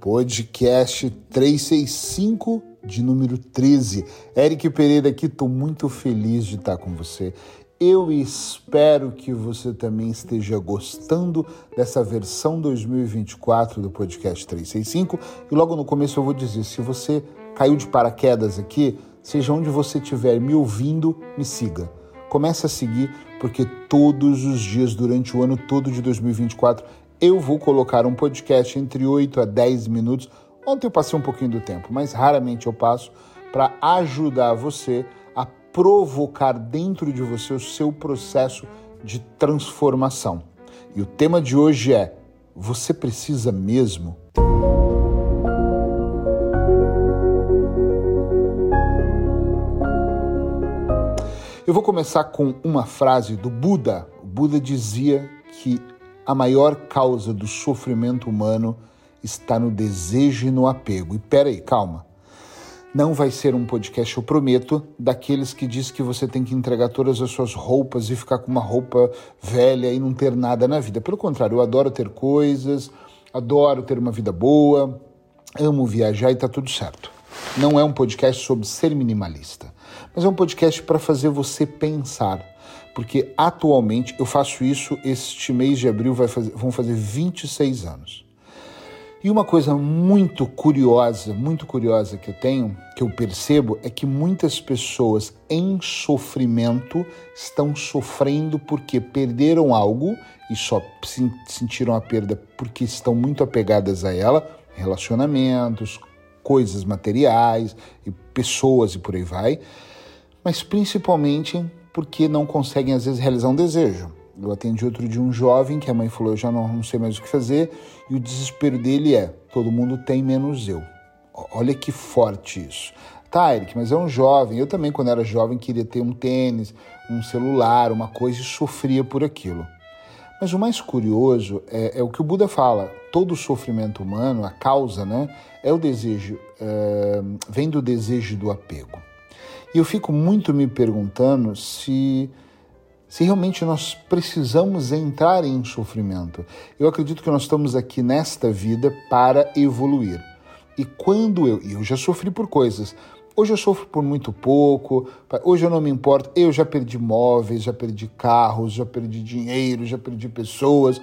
podcast 365 de número 13. Eric Pereira aqui, estou muito feliz de estar com você. Eu espero que você também esteja gostando dessa versão 2024 do podcast 365. E logo no começo eu vou dizer: se você caiu de paraquedas aqui, seja onde você estiver me ouvindo, me siga. Comece a seguir, porque todos os dias durante o ano todo de 2024 eu vou colocar um podcast entre 8 a 10 minutos. Ontem eu passei um pouquinho do tempo, mas raramente eu passo para ajudar você a provocar dentro de você o seu processo de transformação. E o tema de hoje é: você precisa mesmo? Eu vou começar com uma frase do Buda. O Buda dizia que a maior causa do sofrimento humano está no desejo e no apego. E peraí, calma. Não vai ser um podcast, eu prometo, daqueles que diz que você tem que entregar todas as suas roupas e ficar com uma roupa velha e não ter nada na vida. Pelo contrário, eu adoro ter coisas, adoro ter uma vida boa, amo viajar e tá tudo certo. Não é um podcast sobre ser minimalista, mas é um podcast para fazer você pensar porque atualmente eu faço isso, este mês de abril vai fazer, vão fazer 26 anos. E uma coisa muito curiosa, muito curiosa que eu tenho, que eu percebo, é que muitas pessoas em sofrimento estão sofrendo porque perderam algo e só sentiram a perda porque estão muito apegadas a ela, relacionamentos, coisas materiais e pessoas e por aí vai, mas principalmente porque não conseguem às vezes realizar um desejo. Eu atendi outro de um jovem que a mãe falou: Eu já não, não sei mais o que fazer, e o desespero dele é: todo mundo tem menos eu. Olha que forte isso. Tá, Eric, mas é um jovem. Eu também, quando era jovem, queria ter um tênis, um celular, uma coisa e sofria por aquilo. Mas o mais curioso é, é o que o Buda fala: todo sofrimento humano, a causa, né, é o desejo, é, vem do desejo do apego. E eu fico muito me perguntando se, se realmente nós precisamos entrar em sofrimento. Eu acredito que nós estamos aqui nesta vida para evoluir. E quando eu. Eu já sofri por coisas. Hoje eu sofro por muito pouco, hoje eu não me importo. Eu já perdi móveis, já perdi carros, já perdi dinheiro, já perdi pessoas.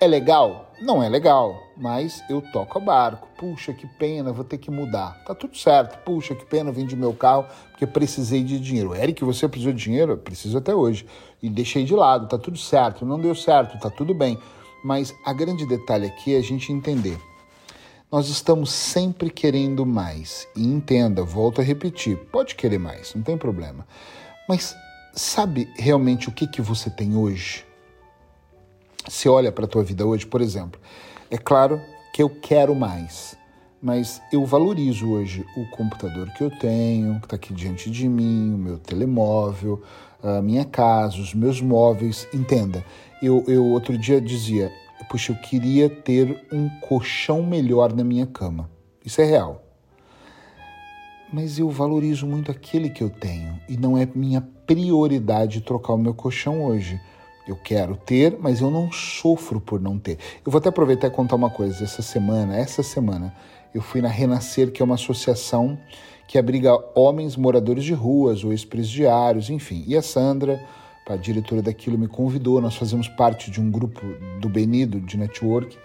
É legal? Não é legal, mas eu toco a barco. Puxa, que pena, vou ter que mudar. Tá tudo certo. Puxa, que pena, vendi meu carro porque precisei de dinheiro. Eric, você precisou de dinheiro? Eu preciso até hoje. E deixei de lado, tá tudo certo. Não deu certo, tá tudo bem. Mas a grande detalhe aqui é a gente entender. Nós estamos sempre querendo mais. E entenda, volto a repetir, pode querer mais, não tem problema. Mas sabe realmente o que, que você tem hoje? Você olha para a tua vida hoje, por exemplo, é claro que eu quero mais, mas eu valorizo hoje o computador que eu tenho, que está aqui diante de mim, o meu telemóvel, a minha casa, os meus móveis. Entenda, eu, eu outro dia dizia, puxa, eu queria ter um colchão melhor na minha cama. Isso é real. Mas eu valorizo muito aquele que eu tenho e não é minha prioridade trocar o meu colchão hoje eu quero ter, mas eu não sofro por não ter. Eu vou até aproveitar e contar uma coisa. Essa semana, essa semana, eu fui na Renascer, que é uma associação que abriga homens moradores de ruas ou ex-presidiários, enfim. E a Sandra, a diretora daquilo, me convidou. Nós fazemos parte de um grupo do Benido, de network.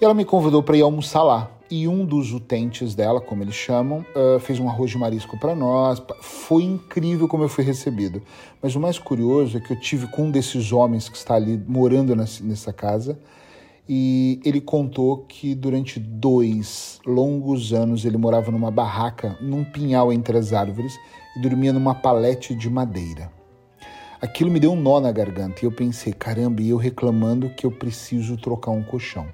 E ela me convidou para ir almoçar lá e um dos utentes dela, como eles chamam, uh, fez um arroz de marisco para nós. Foi incrível como eu fui recebido. Mas o mais curioso é que eu tive com um desses homens que está ali morando nessa casa e ele contou que durante dois longos anos ele morava numa barraca, num pinhal entre as árvores e dormia numa palete de madeira. Aquilo me deu um nó na garganta e eu pensei, caramba, e eu reclamando que eu preciso trocar um colchão.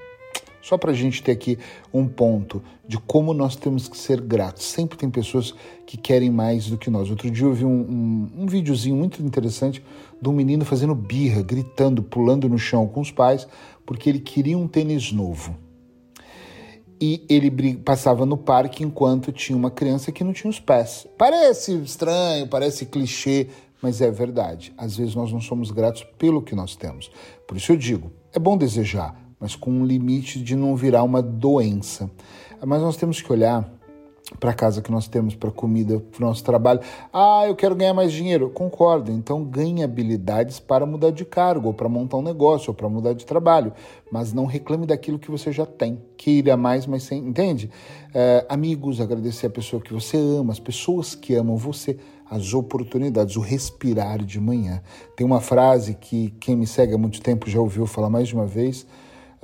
Só para a gente ter aqui um ponto de como nós temos que ser gratos. Sempre tem pessoas que querem mais do que nós. Outro dia eu vi um, um, um videozinho muito interessante de um menino fazendo birra, gritando, pulando no chão com os pais, porque ele queria um tênis novo. E ele passava no parque enquanto tinha uma criança que não tinha os pés. Parece estranho, parece clichê, mas é verdade. Às vezes nós não somos gratos pelo que nós temos. Por isso eu digo: é bom desejar, mas com um limite de não virar uma doença. Mas nós temos que olhar para a casa que nós temos, para a comida, para o nosso trabalho. Ah, eu quero ganhar mais dinheiro. Concordo. Então ganhe habilidades para mudar de cargo, ou para montar um negócio, ou para mudar de trabalho. Mas não reclame daquilo que você já tem. Queira mais, mas sem. Entende? É, amigos, agradecer a pessoa que você ama, as pessoas que amam você, as oportunidades, o respirar de manhã. Tem uma frase que quem me segue há muito tempo já ouviu falar mais de uma vez.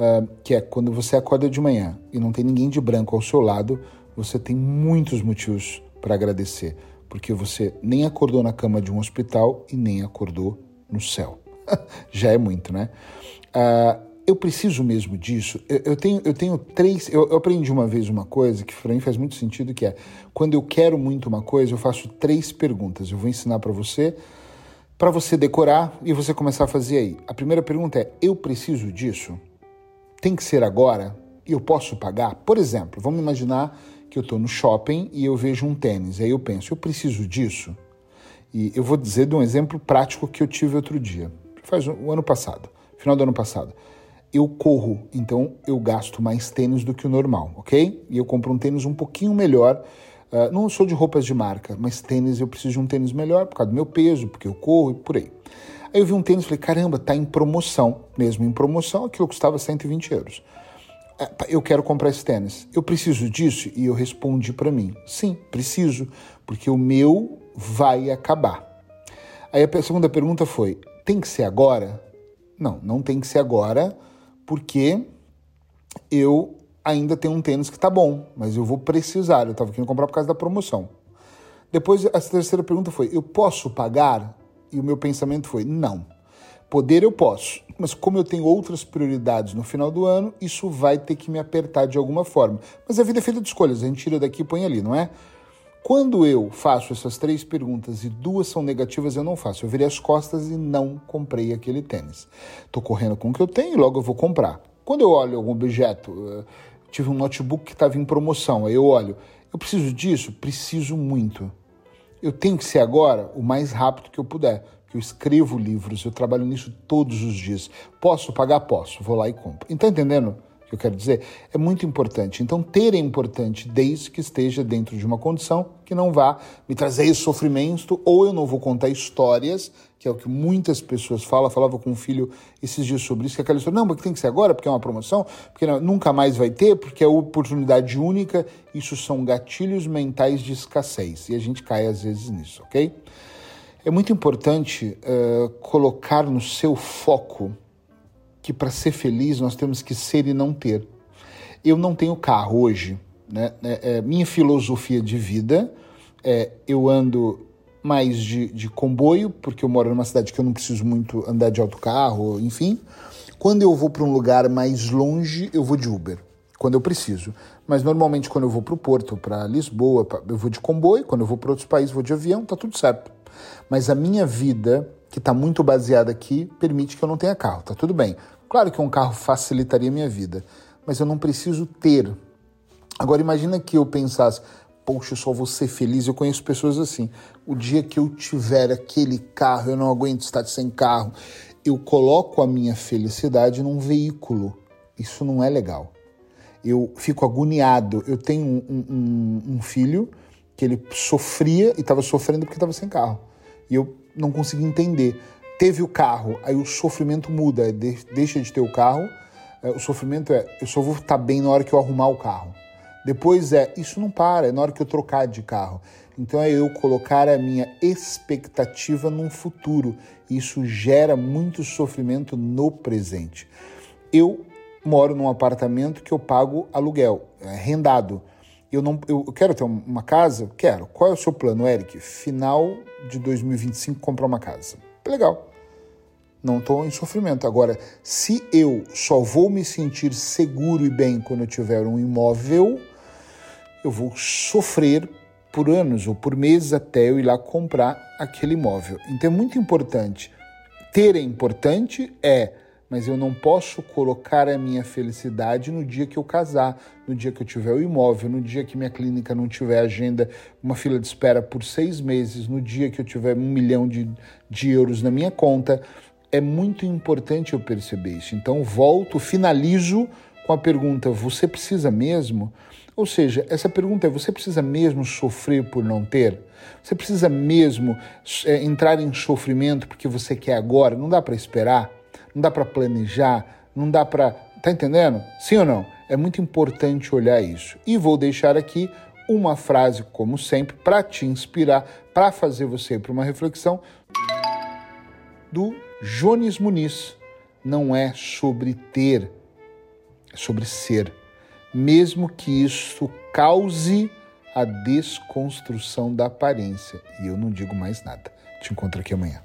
Uh, que é quando você acorda de manhã e não tem ninguém de branco ao seu lado, você tem muitos motivos para agradecer, porque você nem acordou na cama de um hospital e nem acordou no céu. Já é muito, né? Uh, eu preciso mesmo disso. Eu, eu, tenho, eu tenho três. Eu, eu aprendi uma vez uma coisa que para mim faz muito sentido, que é quando eu quero muito uma coisa, eu faço três perguntas. Eu vou ensinar para você, para você decorar e você começar a fazer aí. A primeira pergunta é: eu preciso disso? Tem que ser agora? Eu posso pagar? Por exemplo, vamos imaginar que eu estou no shopping e eu vejo um tênis. Aí eu penso, eu preciso disso? E eu vou dizer de um exemplo prático que eu tive outro dia, faz o um, ano passado, final do ano passado. Eu corro, então eu gasto mais tênis do que o normal, ok? E eu compro um tênis um pouquinho melhor. Uh, não sou de roupas de marca, mas tênis eu preciso de um tênis melhor por causa do meu peso, porque eu corro e por aí. Aí eu vi um tênis e falei, caramba, tá em promoção. Mesmo em promoção, aquilo custava 120 euros. É, eu quero comprar esse tênis. Eu preciso disso? E eu respondi para mim: sim, preciso, porque o meu vai acabar. Aí a segunda pergunta foi: tem que ser agora? Não, não tem que ser agora, porque eu ainda tenho um tênis que tá bom, mas eu vou precisar. Eu estava querendo comprar por causa da promoção. Depois a terceira pergunta foi: eu posso pagar? E o meu pensamento foi: não. Poder eu posso, mas como eu tenho outras prioridades no final do ano, isso vai ter que me apertar de alguma forma. Mas a vida é feita de escolhas, a gente tira daqui e põe ali, não é? Quando eu faço essas três perguntas e duas são negativas, eu não faço. Eu virei as costas e não comprei aquele tênis. Estou correndo com o que eu tenho e logo eu vou comprar. Quando eu olho algum objeto, eh, tive um notebook que estava em promoção, aí eu olho, eu preciso disso? Preciso muito. Eu tenho que ser agora o mais rápido que eu puder que eu escrevo livros, eu trabalho nisso todos os dias. Posso pagar? Posso. Vou lá e compro. Está entendendo que eu quero dizer? É muito importante. Então, ter é importante desde que esteja dentro de uma condição que não vá me trazer sofrimento, ou eu não vou contar histórias, que é o que muitas pessoas falam. Falava com um filho esses dias sobre isso, que aquela história, não, porque tem que ser agora, porque é uma promoção, porque não, nunca mais vai ter, porque é oportunidade única. Isso são gatilhos mentais de escassez. E a gente cai às vezes nisso, ok? É muito importante uh, colocar no seu foco que para ser feliz nós temos que ser e não ter. Eu não tenho carro hoje, né? É, é, minha filosofia de vida é eu ando mais de, de comboio, porque eu moro numa cidade que eu não preciso muito andar de autocarro, enfim. Quando eu vou para um lugar mais longe, eu vou de Uber, quando eu preciso. Mas normalmente quando eu vou para o Porto, para Lisboa, eu vou de comboio. Quando eu vou para outros países, vou de avião, tá tudo certo. Mas a minha vida, que está muito baseada aqui, permite que eu não tenha carro. Tá tudo bem. Claro que um carro facilitaria a minha vida, mas eu não preciso ter. Agora imagina que eu pensasse, poxa, eu só vou ser feliz. Eu conheço pessoas assim. O dia que eu tiver aquele carro, eu não aguento estar sem carro. Eu coloco a minha felicidade num veículo. Isso não é legal. Eu fico agoniado. Eu tenho um, um, um filho que ele sofria e estava sofrendo porque estava sem carro. E eu não consegui entender. Teve o carro, aí o sofrimento muda, deixa de ter o carro. É, o sofrimento é, eu só vou estar tá bem na hora que eu arrumar o carro. Depois é, isso não para, é na hora que eu trocar de carro. Então é eu colocar a minha expectativa num futuro. Isso gera muito sofrimento no presente. Eu moro num apartamento que eu pago aluguel, é rendado. Eu não, eu quero ter uma casa? Quero. Qual é o seu plano, Eric? Final de 2025 comprar uma casa. Legal. Não estou em sofrimento. Agora, se eu só vou me sentir seguro e bem quando eu tiver um imóvel, eu vou sofrer por anos ou por meses até eu ir lá comprar aquele imóvel. Então é muito importante. Ter é importante, é mas eu não posso colocar a minha felicidade no dia que eu casar, no dia que eu tiver o imóvel, no dia que minha clínica não tiver agenda, uma fila de espera por seis meses, no dia que eu tiver um milhão de, de euros na minha conta. é muito importante eu perceber isso. Então, volto, finalizo com a pergunta: você precisa mesmo? Ou seja, essa pergunta é: você precisa mesmo sofrer por não ter? Você precisa mesmo é, entrar em sofrimento porque você quer agora? Não dá para esperar? Não dá para planejar? Não dá para. Tá entendendo? Sim ou não? É muito importante olhar isso. E vou deixar aqui uma frase, como sempre, para te inspirar, para fazer você para uma reflexão do Jones Muniz. Não é sobre ter, é sobre ser. Mesmo que isso cause a desconstrução da aparência. E eu não digo mais nada. Te encontro aqui amanhã.